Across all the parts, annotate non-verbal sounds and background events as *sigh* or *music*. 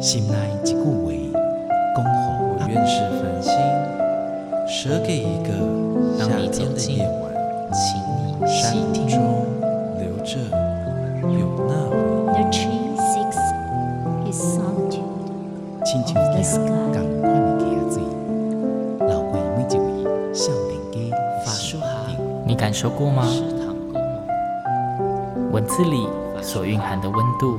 心内一句话，恭候我愿是繁星，舍给一个夏天的夜晚，请你山中留着有那回忆。亲像一只同款的鸭子，留给每一位少年家法术好，你感受过吗？文字里所蕴含的温度，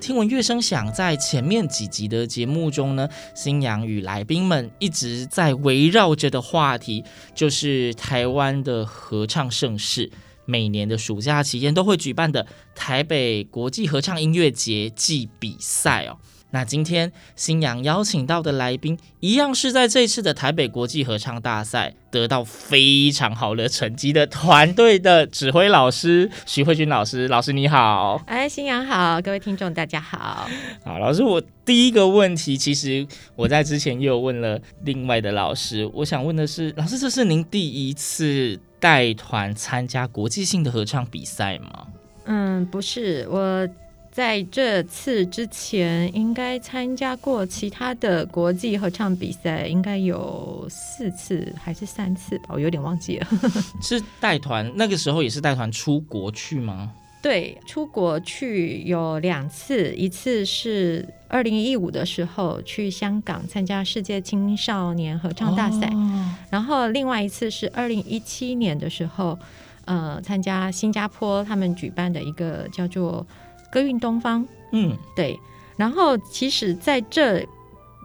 听闻乐声响，在前面几集的节目中呢，新娘与来宾们一直在围绕着的话题，就是台湾的合唱盛事，每年的暑假期间都会举办的台北国际合唱音乐节暨比赛哦。那今天新阳邀请到的来宾，一样是在这次的台北国际合唱大赛得到非常好的成绩的团队的指挥老师徐慧君老师。老师你好，哎，新阳好，各位听众大家好。好，老师，我第一个问题，其实我在之前又有问了另外的老师，我想问的是，老师，这是您第一次带团参加国际性的合唱比赛吗？嗯，不是我。在这次之前，应该参加过其他的国际合唱比赛，应该有四次还是三次吧，我有点忘记了。*laughs* 是带团，那个时候也是带团出国去吗？对，出国去有两次，一次是二零一五的时候去香港参加世界青少年合唱大赛，哦，然后另外一次是二零一七年的时候，呃，参加新加坡他们举办的一个叫做。歌韵东方，嗯，对。然后其实在这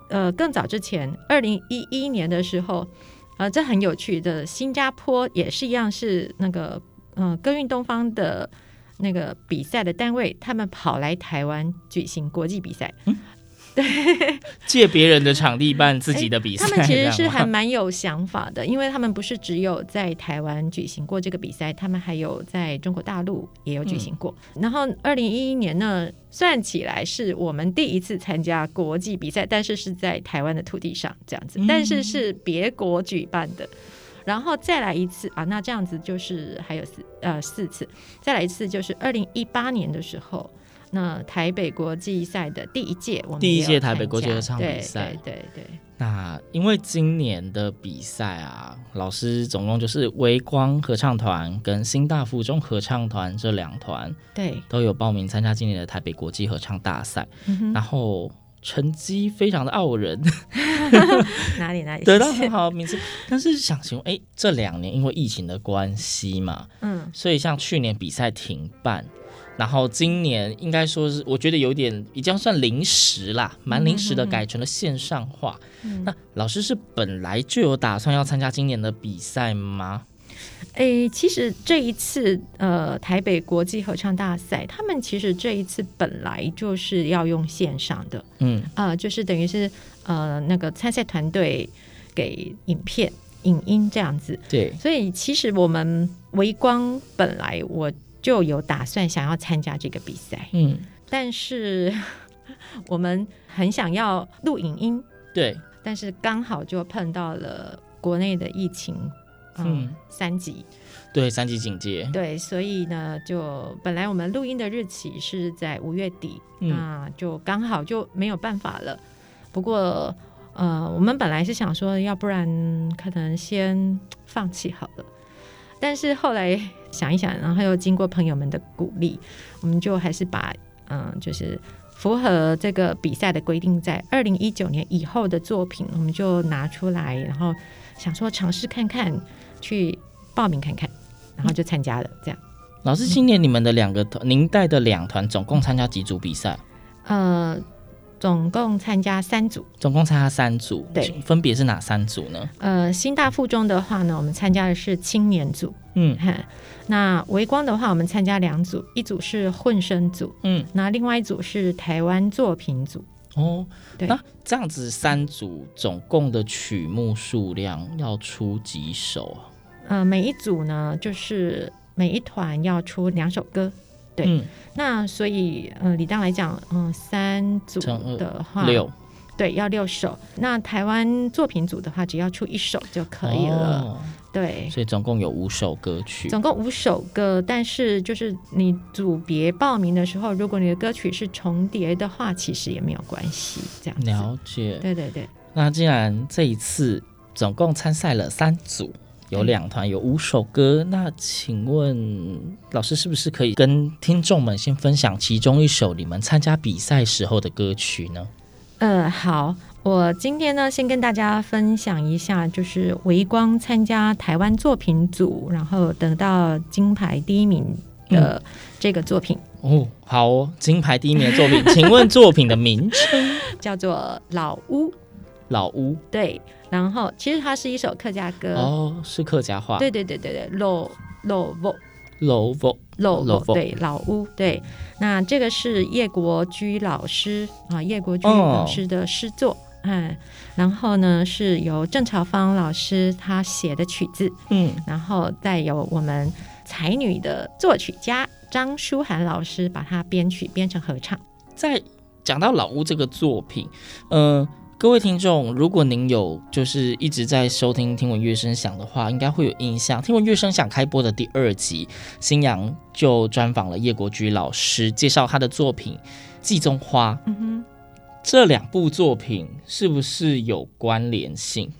呃更早之前，二零一一年的时候，呃，这很有趣的，新加坡也是一样，是那个嗯、呃、歌韵东方的那个比赛的单位，他们跑来台湾举行国际比赛。嗯对，借别人的场地办自己的比赛，他们其实是还蛮有想法的，因为他们不是只有在台湾举行过这个比赛，他们还有在中国大陆也有举行过。嗯、然后二零一一年呢，算起来是我们第一次参加国际比赛，但是是在台湾的土地上这样子，但是是别国举办的。然后再来一次啊，那这样子就是还有四呃四次，再来一次就是二零一八年的时候。那台北国际赛的第一届，我们第一届台北国际合唱比赛，对对对，对。那因为今年的比赛啊，老师总共就是微光合唱团跟新大附中合唱团这两团，对，都有报名参加今年的台北国际合唱大赛，嗯、然后成绩非常的傲人，哪 *laughs* 里哪里？得到很好的名次。但是想请问，哎，这两年因为疫情的关系嘛，嗯，所以像去年比赛停办。然后今年应该说是，我觉得有点已经算临时啦，蛮临时的，改成了线上化。嗯、那老师是本来就有打算要参加今年的比赛吗？诶，其实这一次呃台北国际合唱大赛，他们其实这一次本来就是要用线上的，嗯啊、呃，就是等于是呃那个参赛团队给影片、影音这样子。对，所以其实我们微光本来我。就有打算想要参加这个比赛，嗯，但是 *laughs* 我们很想要录影音，对，但是刚好就碰到了国内的疫情，嗯，嗯。三级，对，三级警戒，对，所以呢，就本来我们录音的日期是在五月底，嗯，那就刚好就没有办法了。不过，呃，我们本来是想说，要不然可能先放弃好了。但是后来想一想，然后又经过朋友们的鼓励，我们就还是把嗯，就是符合这个比赛的规定，在二零一九年以后的作品，我们就拿出来，然后想说尝试看看，去报名看看，然后就参加了。这样，老师，今年你们的两个团，您带的两团总共参加几组比赛？呃。总共参加三组，总共参加三组，对，分别是哪三组呢？呃，新大附中的话呢，我们参加的是青年组，嗯，那维光的话，我们参加两组，一组是混声组，嗯，那另外一组是台湾作品组，哦，对，那这样子三组总共的曲目数量要出几首啊？呃，每一组呢，就是每一团要出两首歌。对，嗯、那所以呃，理当来讲，嗯、呃，三组的话六，对，要六首。那台湾作品组的话，只要出一首就可以了。哦、对，所以总共有五首歌曲，总共五首歌。但是就是你组别报名的时候，如果你的歌曲是重叠的话，其实也没有关系。这样了解。对对对。那既然这一次总共参赛了三组。有两团，有五首歌。那请问老师是不是可以跟听众们先分享其中一首你们参加比赛时候的歌曲呢？呃，好，我今天呢先跟大家分享一下，就是维光参加台湾作品组，然后得到金牌第一名的这个作品。嗯、哦，好哦，金牌第一名的作品，请问作品的名称 *laughs* 叫做《老屋》。老屋，对。然后，其实它是一首客家歌哦，是客家话。对对对对对，老老屋，老屋，老屋，对老屋，对。那这个是叶国居老师啊，叶国居老师的诗作，嗯、哦。然后呢，是由郑朝芳老师他写的曲子，嗯。然后再由我们才女的作曲家张舒涵老师把它编曲编成合唱。在讲到老屋这个作品，嗯、呃。各位听众，如果您有就是一直在收听《听闻乐声响》的话，应该会有印象。《听闻乐声响》开播的第二集，新阳就专访了叶国居老师，介绍他的作品《季中花》。嗯哼，这两部作品是不是有关联性？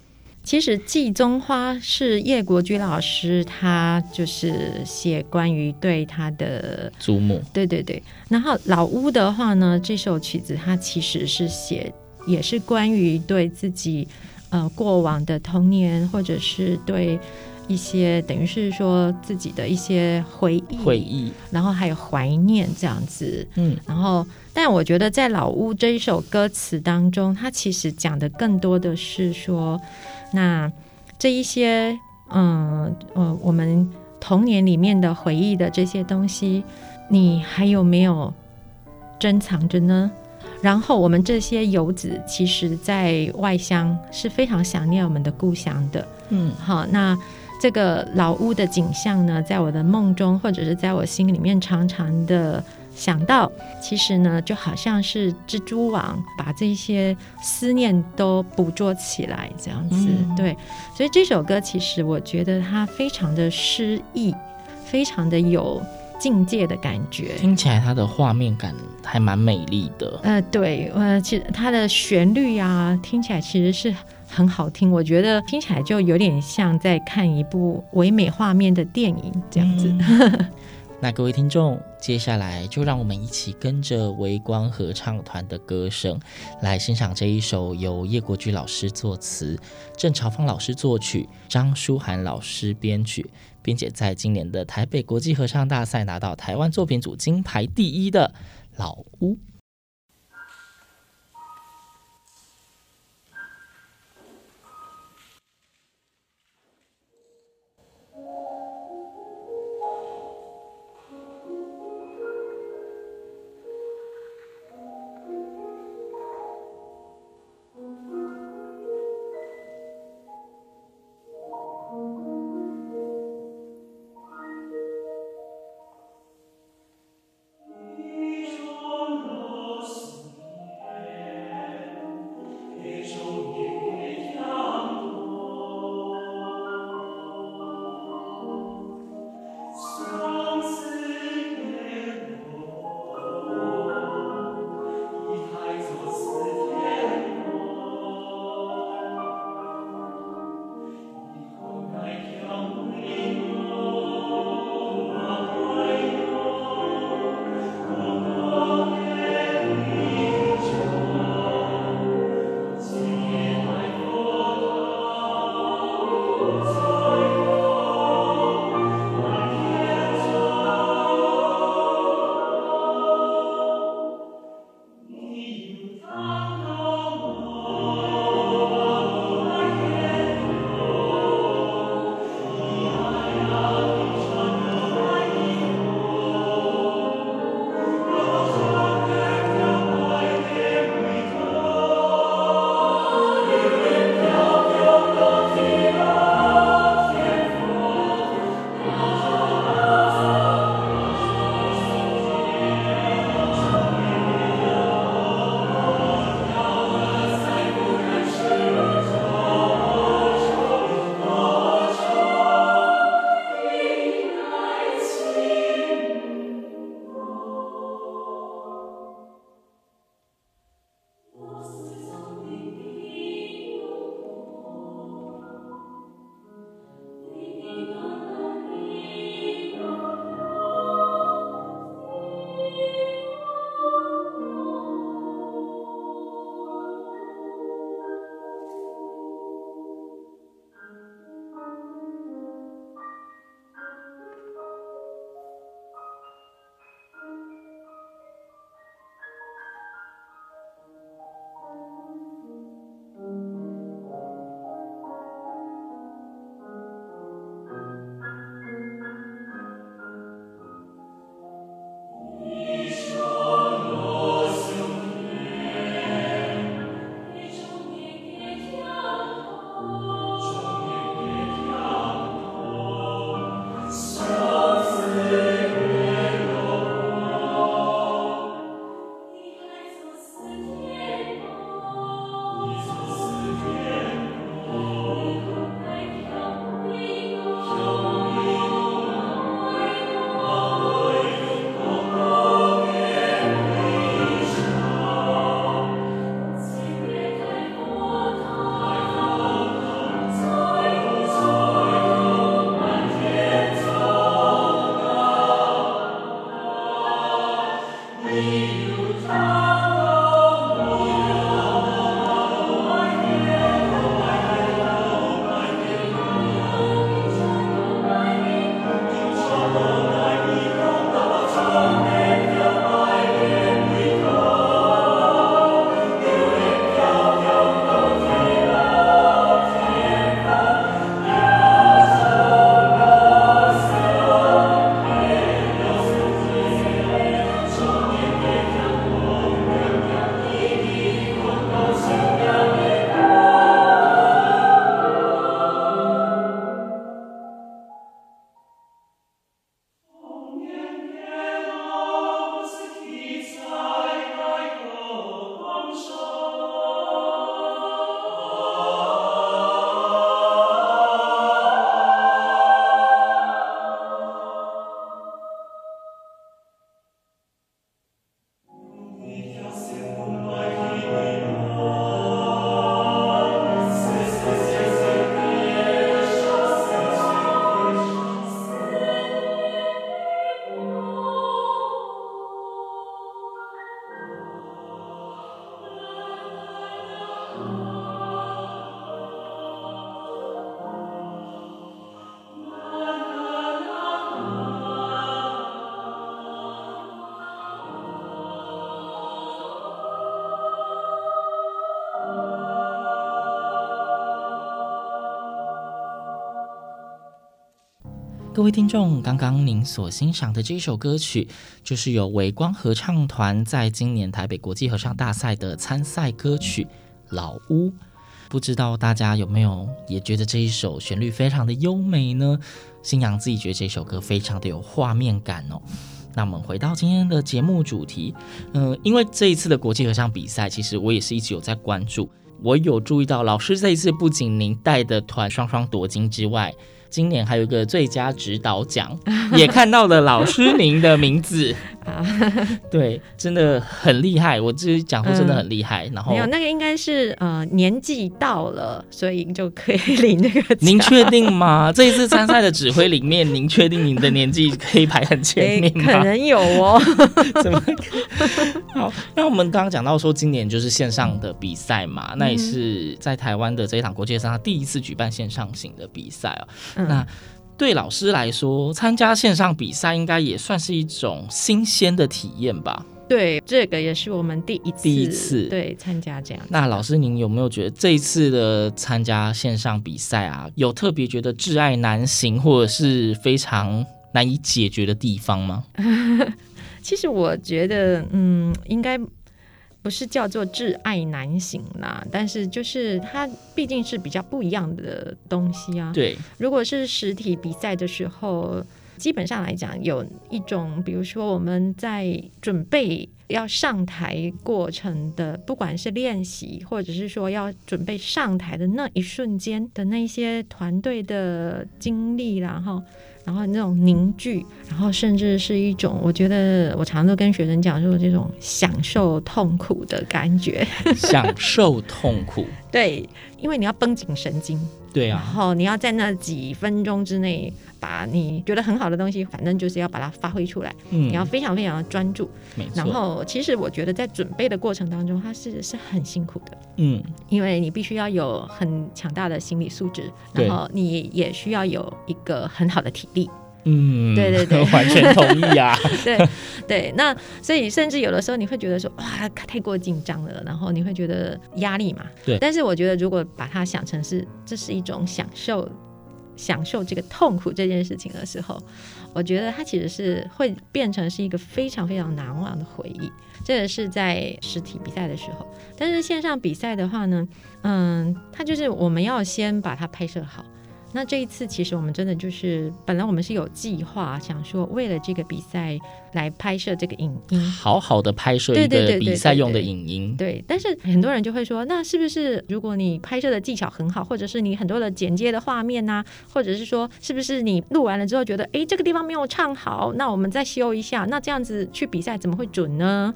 其实《季中花》是叶国居老师，他就是写关于对他的祖母。对对对。然后《老屋》的话呢，这首曲子他其实是写。也是关于对自己呃过往的童年，或者是对一些等于是说自己的一些回忆，回忆，然后还有怀念这样子。嗯，然后但我觉得在《老屋》这一首歌词当中，它其实讲的更多的是说，那这一些嗯呃我们童年里面的回忆的这些东西，你还有没有珍藏着呢？然后我们这些游子，其实，在外乡是非常想念我们的故乡的。嗯，好，那这个老屋的景象呢，在我的梦中，或者是在我心里面，常常的想到，其实呢，就好像是蜘蛛网把这些思念都捕捉起来，这样子。嗯、对，所以这首歌其实我觉得它非常的诗意，非常的有。境界的感觉，听起来它的画面感还蛮美丽的。呃，对，呃，其实它的旋律啊，听起来其实是很好听。我觉得听起来就有点像在看一部唯美画面的电影这样子。嗯 *laughs* 那各位听众，接下来就让我们一起跟着微光合唱团的歌声，来欣赏这一首由叶国居老师作词、郑朝芳老师作曲、张舒涵老师编曲，并且在今年的台北国际合唱大赛拿到台湾作品组金牌第一的《老屋》。各位听众，刚刚您所欣赏的这一首歌曲，就是由微光合唱团在今年台北国际合唱大赛的参赛歌曲《老屋》。不知道大家有没有也觉得这一首旋律非常的优美呢？新娘自己觉得这首歌非常的有画面感哦。那我们回到今天的节目主题，嗯、因为这一次的国际合唱比赛，其实我也是一直有在关注。我有注意到老师这一次不仅您带的团双双夺金之外，今年还有一个最佳指导奖，*laughs* 也看到了老师您的名字。*laughs* 对，真的很厉害。我自己讲说真的很厉害。嗯、然后没有那个应该是呃年纪到了，所以就可以领那个奖。您确定吗？这一次参赛的指挥里面，您确定您的年纪可以排很前面吗？可能有哦。*laughs* 怎么？好，那我们刚刚讲到说，今年就是线上的比赛嘛，嗯、那也是在台湾的这一场国际上，他第一次举办线上型的比赛哦。那对老师来说，参加线上比赛应该也算是一种新鲜的体验吧？对，这个也是我们第一次第一次对参加这样。那老师，您有没有觉得这一次的参加线上比赛啊，有特别觉得挚爱难行或者是非常难以解决的地方吗？*laughs* 其实我觉得，嗯，应该。不是叫做挚爱难行啦，但是就是它毕竟是比较不一样的东西啊。对，如果是实体比赛的时候，基本上来讲，有一种，比如说我们在准备要上台过程的，不管是练习，或者是说要准备上台的那一瞬间的那些团队的经历，然后。然后那种凝聚，然后甚至是一种，我觉得我常常都跟学生讲说，这种享受痛苦的感觉。享受痛苦，*laughs* 对，因为你要绷紧神经。对啊，然后你要在那几分钟之内，把你觉得很好的东西，反正就是要把它发挥出来。嗯，你要非常非常的专注。没错。然后，其实我觉得在准备的过程当中，它是是很辛苦的。嗯，因为你必须要有很强大的心理素质，然后你也需要有一个很好的体力。嗯，对对对，*laughs* 完全同意啊。*laughs* 对对，那所以甚至有的时候你会觉得说哇，太过紧张了，然后你会觉得压力嘛。对。但是我觉得如果把它想成是这是一种享受，享受这个痛苦这件事情的时候，我觉得它其实是会变成是一个非常非常难忘的回忆。这个是在实体比赛的时候，但是线上比赛的话呢，嗯，它就是我们要先把它拍摄好。那这一次其实我们真的就是，本来我们是有计划想说，为了这个比赛来拍摄这个影音，好好的拍摄一个比赛用的影音。对，但是很多人就会说，那是不是如果你拍摄的技巧很好，或者是你很多的剪接的画面呐、啊，或者是说，是不是你录完了之后觉得，哎，这个地方没有唱好，那我们再修一下，那这样子去比赛怎么会准呢？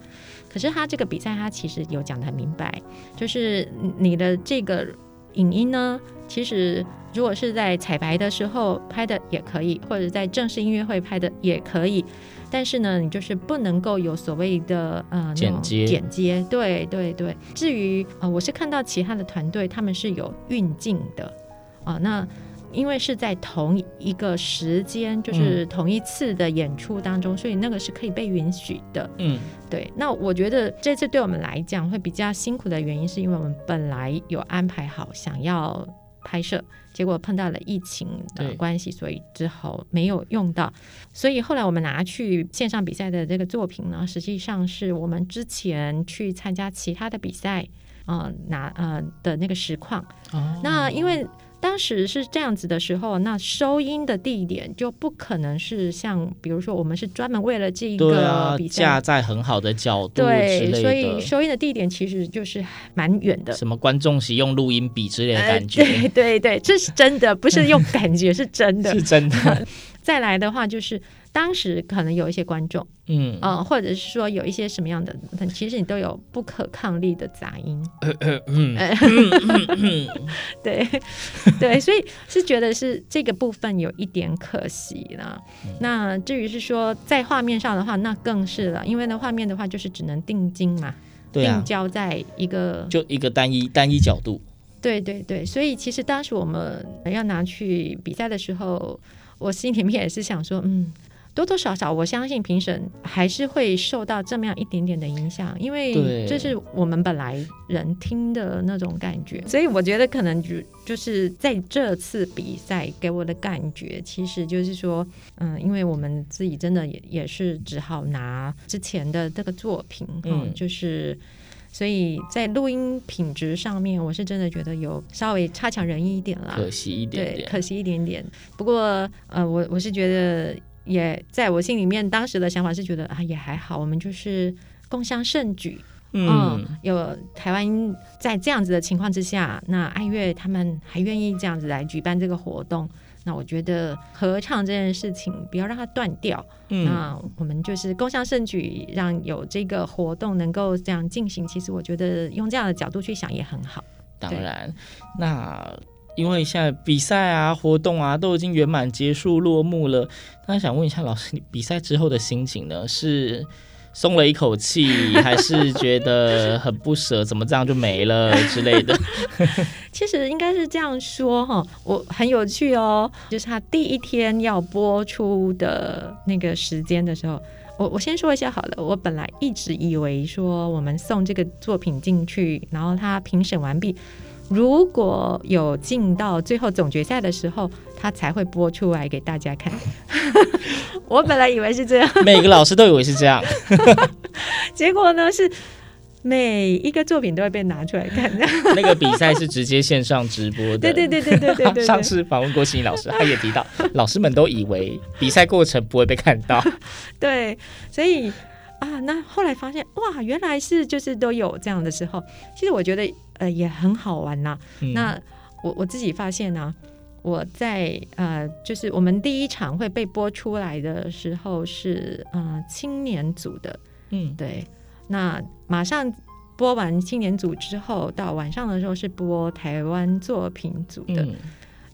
可是他这个比赛，他其实有讲的很明白，就是你的这个影音呢，其实如果是在彩排的时候拍的也可以，或者在正式音乐会拍的也可以，但是呢，你就是不能够有所谓的呃剪接剪接，对对对。至于呃，我是看到其他的团队他们是有运镜的啊、呃，那。因为是在同一个时间，就是同一次的演出当中，嗯、所以那个是可以被允许的。嗯，对。那我觉得这次对我们来讲会比较辛苦的原因，是因为我们本来有安排好想要拍摄，结果碰到了疫情的关系，所以之后没有用到。所以后来我们拿去线上比赛的这个作品呢，实际上是我们之前去参加其他的比赛，呃，拿呃的那个实况。哦。那因为。当时是这样子的时候，那收音的地点就不可能是像，比如说我们是专门为了这一个比赛架在很好的角度，对，所以收音的地点其实就是蛮远的。什么观众席用录音笔之类的感觉？呃、对对对，这是真的，不是用感觉，是真的，*laughs* 是真的。*laughs* 再来的话就是。当时可能有一些观众，嗯啊、呃，或者是说有一些什么样的，其实你都有不可抗力的杂音，*laughs* 对对，所以是觉得是这个部分有一点可惜了。嗯、那至于是说在画面上的话，那更是了，因为呢画面的话就是只能定睛嘛，对啊、定焦在一个就一个单一单一角度，对对对，所以其实当时我们要拿去比赛的时候，我心里面也是想说，嗯。多多少少，我相信评审还是会受到这么样一点点的影响，因为这是我们本来人听的那种感觉，所以我觉得可能就就是在这次比赛给我的感觉，其实就是说，嗯，因为我们自己真的也也是只好拿之前的这个作品，嗯，就是所以在录音品质上面，我是真的觉得有稍微差强人意一点了，可惜一点点，对，可惜一点点。不过，呃，我我是觉得。也在我心里面，当时的想法是觉得啊，也还好，我们就是共襄盛举，嗯，嗯，有台湾在这样子的情况之下，那爱乐他们还愿意这样子来举办这个活动，那我觉得合唱这件事情不要让它断掉，嗯，那我们就是共襄盛举，让有这个活动能够这样进行，其实我觉得用这样的角度去想也很好。当然，那。因为现在比赛啊、活动啊都已经圆满结束落幕了，那想问一下老师，你比赛之后的心情呢？是松了一口气，还是觉得很不舍？怎么这样就没了之类的？*laughs* 其实应该是这样说哈，我很有趣哦，就是他第一天要播出的那个时间的时候，我我先说一下好了，我本来一直以为说我们送这个作品进去，然后他评审完毕。如果有进到最后总决赛的时候，他才会播出来给大家看。*laughs* 我本来以为是这样，*laughs* 每个老师都以为是这样，*laughs* 结果呢是每一个作品都会被拿出来看。那个比赛是直接线上直播的，对对对对对对对。上次访问郭心怡老师，他也提到，老师们都以为比赛过程不会被看到。对，所以啊，那后来发现哇，原来是就是都有这样的时候。其实我觉得。呃，也很好玩呐、啊。嗯、那我我自己发现呢、啊，我在呃，就是我们第一场会被播出来的时候是呃青年组的，嗯，对。那马上播完青年组之后，到晚上的时候是播台湾作品组的。嗯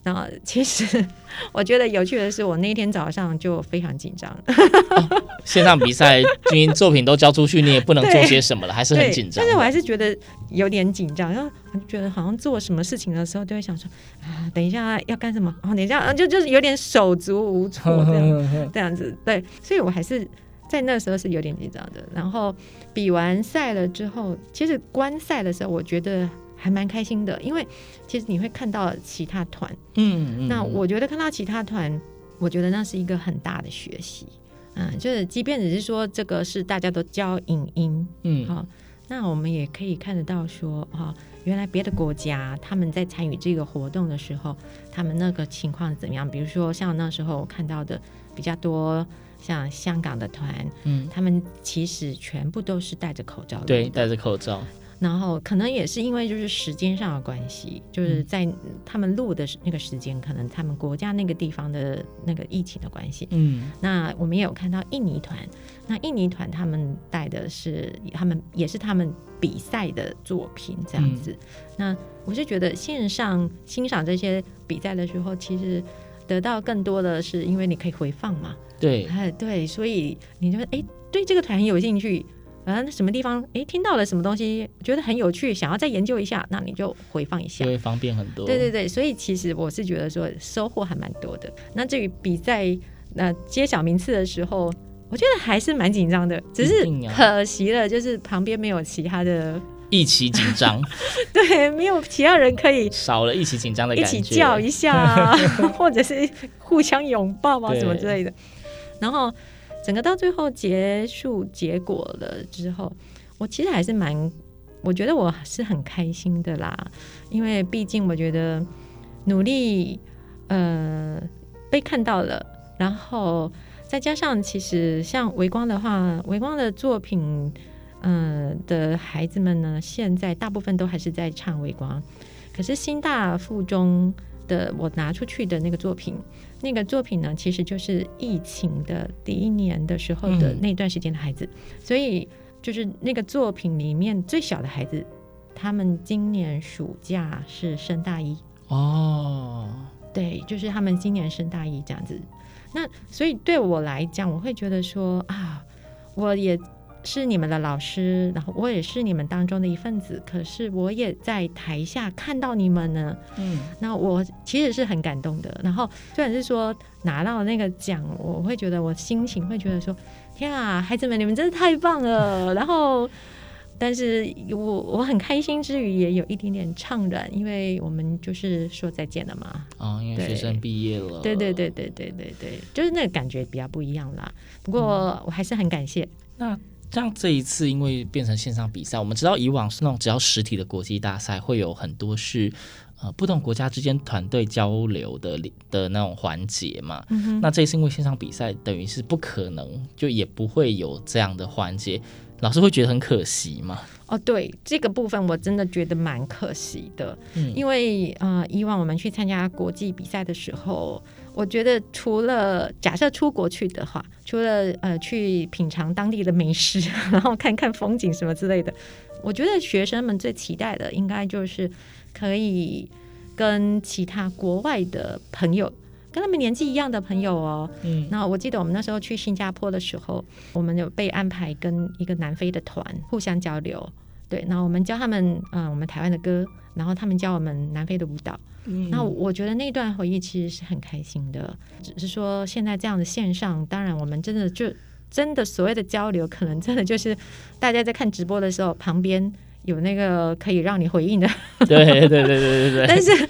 那其实我觉得有趣的是，我那天早上就非常紧张。哦、*laughs* 线上比赛，因为作品都交出去，你也不能做些什么了，还是很紧张。但是我还是觉得有点紧张，然后觉得好像做什么事情的时候，都会想说啊，等一下要干什么？哦，等一下就就是有点手足无措这样 *laughs* 这样子。对，所以我还是在那时候是有点紧张的。然后比完赛了之后，其实观赛的时候，我觉得。还蛮开心的，因为其实你会看到其他团，嗯，嗯，那我觉得看到其他团，我觉得那是一个很大的学习，嗯，就是即便只是说这个是大家都教影音，嗯，好，那我们也可以看得到说，哈、哦，原来别的国家他们在参与这个活动的时候，他们那个情况怎么样？比如说像那时候我看到的比较多，像香港的团，嗯，他们其实全部都是戴着口罩的，对，戴着口罩。然后可能也是因为就是时间上的关系，就是在他们录的那个时间，嗯、可能他们国家那个地方的那个疫情的关系。嗯，那我们也有看到印尼团，那印尼团他们带的是他们也是他们比赛的作品这样子。嗯、那我是觉得线上欣赏这些比赛的时候，其实得到更多的是因为你可以回放嘛。对，哎对，所以你就哎对这个团有兴趣。啊，那什么地方？哎，听到了什么东西，觉得很有趣，想要再研究一下，那你就回放一下，就会方便很多。对对对，所以其实我是觉得说收获还蛮多的。那至于比赛那揭晓名次的时候，我觉得还是蛮紧张的，只是可惜了，就是旁边没有其他的一起紧张，*laughs* 对，没有其他人可以少了一起紧张的感觉，一起叫一下啊，*laughs* 或者是互相拥抱啊什么之类的，然后。整个到最后结束结果了之后，我其实还是蛮，我觉得我是很开心的啦，因为毕竟我觉得努力呃被看到了，然后再加上其实像微光的话，微光的作品，嗯、呃、的孩子们呢，现在大部分都还是在唱微光，可是新大附中的我拿出去的那个作品。那个作品呢，其实就是疫情的第一年的时候的那段时间的孩子，嗯、所以就是那个作品里面最小的孩子，他们今年暑假是升大一哦，对，就是他们今年升大一这样子。那所以对我来讲，我会觉得说啊，我也。是你们的老师，然后我也是你们当中的一份子。可是我也在台下看到你们呢，嗯，那我其实是很感动的。然后虽然是说拿到那个奖，我会觉得我心情会觉得说，天啊，孩子们，你们真的太棒了。然后，但是我我很开心之余，也有一点点怅然，因为我们就是说再见了嘛。哦，因为学生毕业了。对对对对对对对，就是那个感觉比较不一样啦。不过我还是很感谢。那。像这一次，因为变成线上比赛，我们知道以往是那种只要实体的国际大赛，会有很多是呃不同国家之间团队交流的的那种环节嘛。嗯、哼那这一次因为线上比赛，等于是不可能，就也不会有这样的环节，老师会觉得很可惜吗？哦，对，这个部分我真的觉得蛮可惜的，嗯、因为呃以往我们去参加国际比赛的时候。我觉得除了假设出国去的话，除了呃去品尝当地的美食，*laughs* 然后看看风景什么之类的，我觉得学生们最期待的应该就是可以跟其他国外的朋友，跟他们年纪一样的朋友哦。嗯。那我记得我们那时候去新加坡的时候，我们有被安排跟一个南非的团互相交流。对，那我们教他们嗯、呃、我们台湾的歌，然后他们教我们南非的舞蹈。嗯，那我觉得那段回忆其实是很开心的，只是说现在这样的线上，当然我们真的就真的所谓的交流，可能真的就是大家在看直播的时候，旁边有那个可以让你回应的。*laughs* 对对对对对对。但是，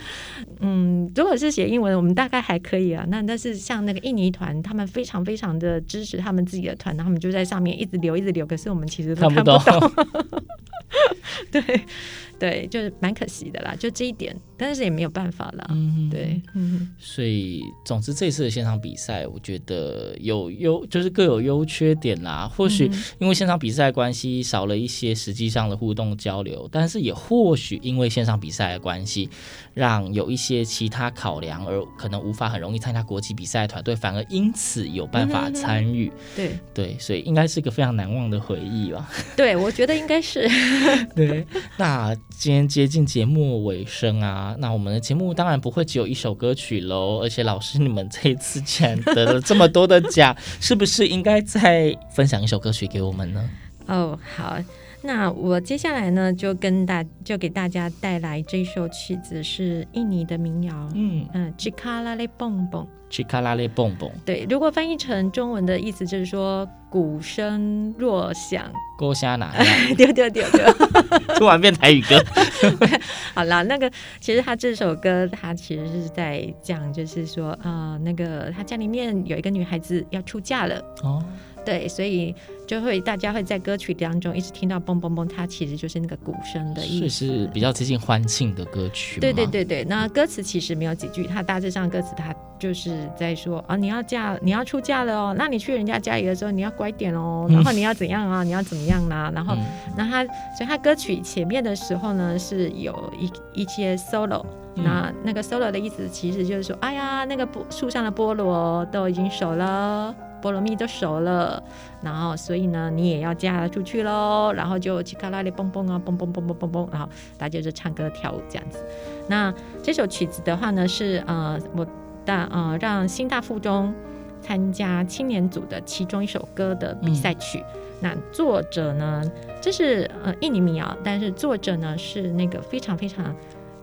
嗯，如果是写英文，我们大概还可以啊。那但是像那个印尼团，他们非常非常的支持他们自己的团，他们就在上面一直留一直留，可是我们其实都看不懂。看不懂 *laughs* 对。对，就是蛮可惜的啦，就这一点，但是也没有办法啦。嗯，对，嗯，所以总之这次的线上比赛，我觉得有优，就是各有优缺点啦。或许因为线上比赛关系少了一些实际上的互动交流，但是也或许因为线上比赛的关系，让有一些其他考量而可能无法很容易参加国际比赛的团队，反而因此有办法参与。嗯、对对，所以应该是一个非常难忘的回忆吧。对，我觉得应该是。*laughs* 对，那。今天接近节目尾声啊，那我们的节目当然不会只有一首歌曲喽。而且老师，你们这一次既然得了这么多的奖，是不是应该再分享一首歌曲给我们呢？哦，好，那我接下来呢就跟大就给大家带来这首曲子，是印尼的民谣，嗯嗯，Jika Lalai Bom Bom。去卡拉列蹦蹦，对，如果翻译成中文的意思就是说鼓声若响，*laughs* 勾虾哪？*laughs* 丢丢丢丢，*laughs* 突然变台语歌。好了，那个其实他这首歌，他其实是在讲，就是说啊、呃，那个他家里面有一个女孩子要出嫁了哦，对，所以就会大家会在歌曲当中一直听到嘣嘣嘣，它其实就是那个鼓声的意思，是比较接近欢庆的歌曲。对对对对，那歌词其实没有几句，它大致上歌词它就是在说啊，你要嫁，你要出嫁了哦，那你去人家家里的时候你要乖点哦，然后你要怎样啊，你要怎么样呢、啊？*laughs* 然后，那它所以它歌曲前面的时候呢是有一一些 solo，那那个 solo 的意思其实就是说，哎呀，那个菠树上的菠萝都已经熟了。菠萝蜜都熟了，然后所以呢，你也要嫁出去喽。然后就叽卡拉里蹦蹦啊，蹦蹦蹦蹦蹦蹦，然后大家就唱歌跳舞这样子。那这首曲子的话呢，是呃我大呃让新大附中参加青年组的其中一首歌的比赛曲。嗯、那作者呢，这是呃印尼民谣，但是作者呢是那个非常非常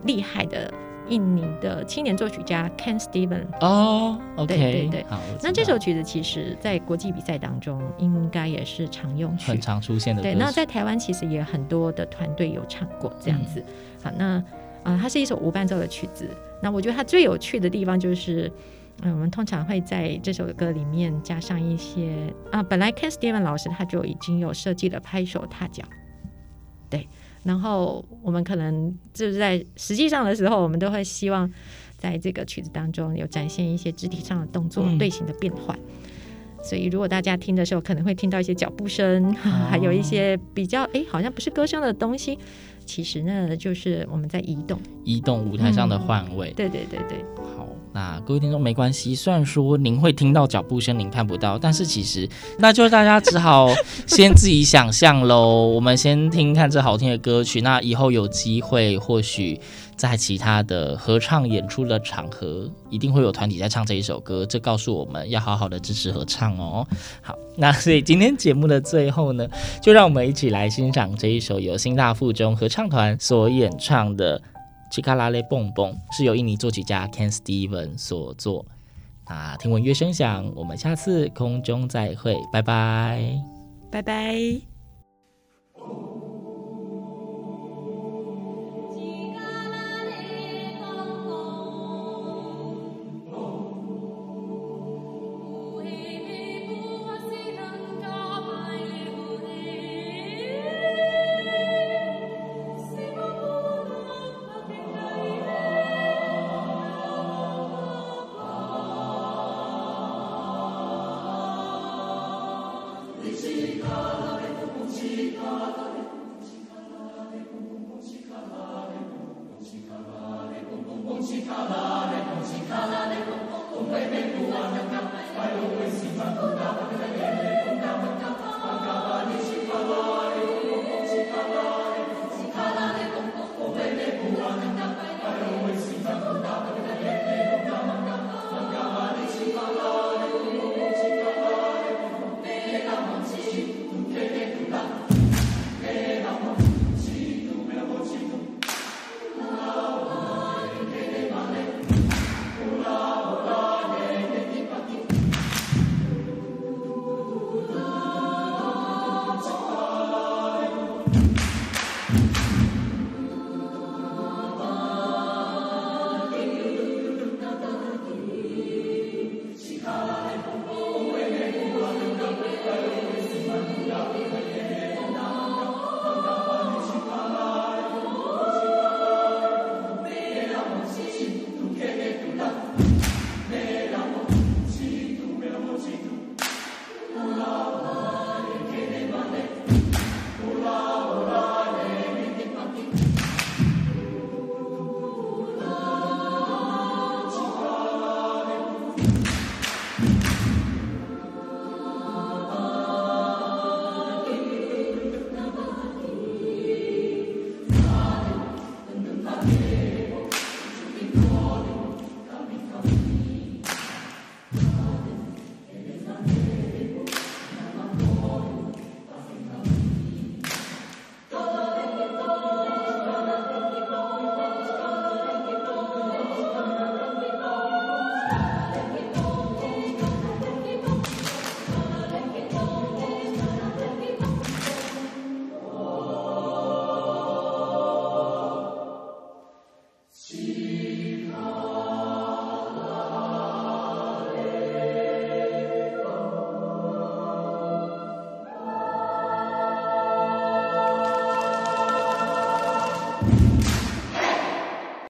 厉害的。印尼的青年作曲家 Ken Steven 哦、oh，OK，对对对，好。那这首曲子其实在国际比赛当中应该也是常用曲，很常出现的。对，那在台湾其实也很多的团队有唱过这样子。嗯、好，那啊、呃，它是一首无伴奏的曲子。那我觉得它最有趣的地方就是，嗯、呃，我们通常会在这首歌里面加上一些啊，本来 Ken Steven 老师他就已经有设计了拍手踏脚，对。然后我们可能就是在实际上的时候，我们都会希望在这个曲子当中有展现一些肢体上的动作、队形的变换。所以如果大家听的时候，可能会听到一些脚步声，*laughs* 还有一些比较哎，好像不是歌声的东西。其实呢，就是我们在移动，移动舞台上的换位。对对对对。那各位听众没关系，虽然说您会听到脚步声，您看不到，但是其实那就大家只好先自己想象喽。我们先听看这好听的歌曲，那以后有机会，或许在其他的合唱演出的场合，一定会有团体在唱这一首歌。这告诉我们要好好的支持合唱哦。好，那所以今天节目的最后呢，就让我们一起来欣赏这一首由新大附中合唱团所演唱的。奇卡拉勒蹦蹦是由印尼作曲家 Ken Steven 所作。那听闻乐声响，我们下次空中再会，拜拜，拜拜。